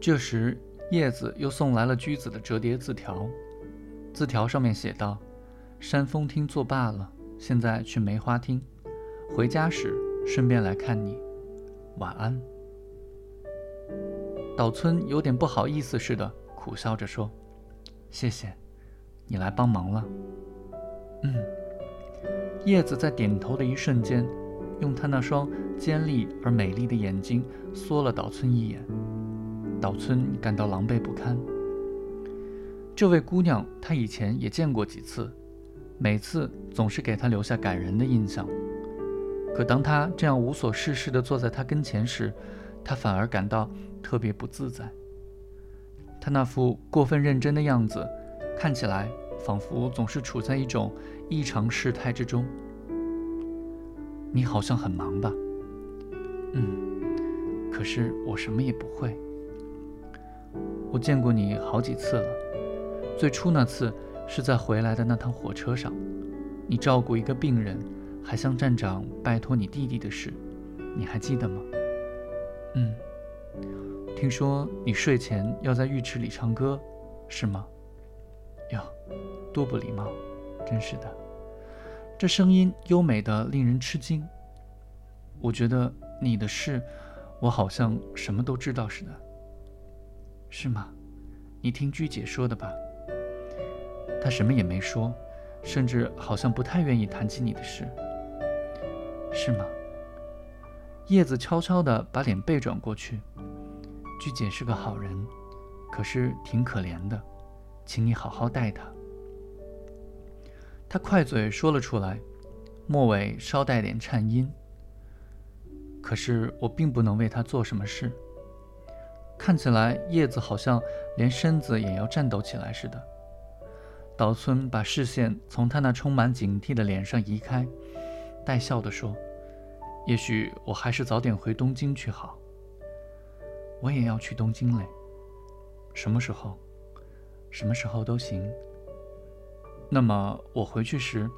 这时，叶子又送来了居子的折叠字条，字条上面写道：“山峰厅作罢了，现在去梅花厅。回家时顺便来看你。晚安。”岛村有点不好意思似的，苦笑着说：“谢谢，你来帮忙了。”嗯。叶子在点头的一瞬间，用他那双尖利而美丽的眼睛缩了岛村一眼。岛村感到狼狈不堪。这位姑娘，他以前也见过几次，每次总是给他留下感人的印象。可当他这样无所事事地坐在他跟前时，他反而感到特别不自在。他那副过分认真的样子，看起来仿佛总是处在一种异常事态之中。你好像很忙吧？嗯，可是我什么也不会。我见过你好几次了，最初那次是在回来的那趟火车上，你照顾一个病人，还向站长拜托你弟弟的事，你还记得吗？嗯，听说你睡前要在浴池里唱歌，是吗？哟，多不礼貌，真是的。这声音优美的令人吃惊。我觉得你的事，我好像什么都知道似的。是吗？你听居姐说的吧。她什么也没说，甚至好像不太愿意谈起你的事。是吗？叶子悄悄地把脸背转过去。居姐是个好人，可是挺可怜的，请你好好待她。他快嘴说了出来，末尾稍带点颤音。可是我并不能为她做什么事。看起来叶子好像连身子也要颤抖起来似的。岛村把视线从他那充满警惕的脸上移开，带笑地说：“也许我还是早点回东京去好。我也要去东京嘞。什么时候？什么时候都行。那么我回去时，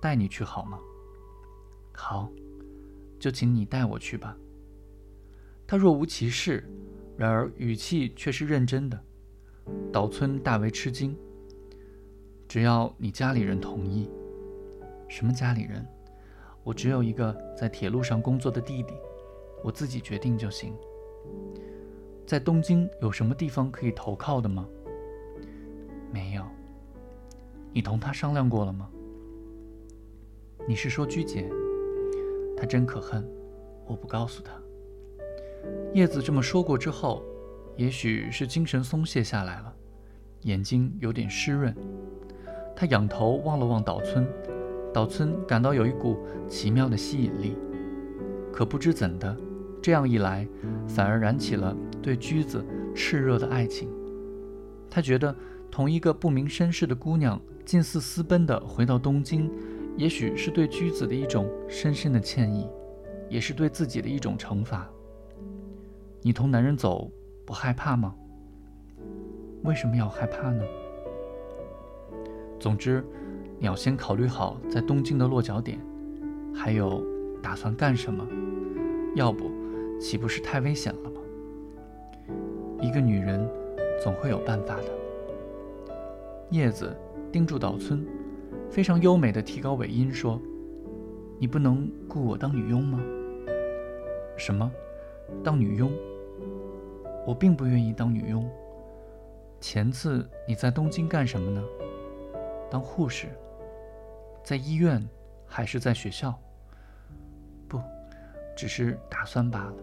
带你去好吗？好，就请你带我去吧。”他若无其事。然而语气却是认真的，岛村大为吃惊。只要你家里人同意，什么家里人？我只有一个在铁路上工作的弟弟，我自己决定就行。在东京有什么地方可以投靠的吗？没有。你同他商量过了吗？你是说居姐？她真可恨，我不告诉她。叶子这么说过之后，也许是精神松懈下来了，眼睛有点湿润。他仰头望了望岛村，岛村感到有一股奇妙的吸引力。可不知怎的，这样一来，反而燃起了对驹子炽热的爱情。他觉得同一个不明身世的姑娘近似私奔的回到东京，也许是对驹子的一种深深的歉意，也是对自己的一种惩罚。你同男人走不害怕吗？为什么要害怕呢？总之，你要先考虑好在东京的落脚点，还有打算干什么。要不，岂不是太危险了吗？一个女人总会有办法的。叶子盯住岛村，非常优美的提高尾音说：“你不能雇我当女佣吗？”什么？当女佣？我并不愿意当女佣。前次你在东京干什么呢？当护士？在医院还是在学校？不，只是打算罢了。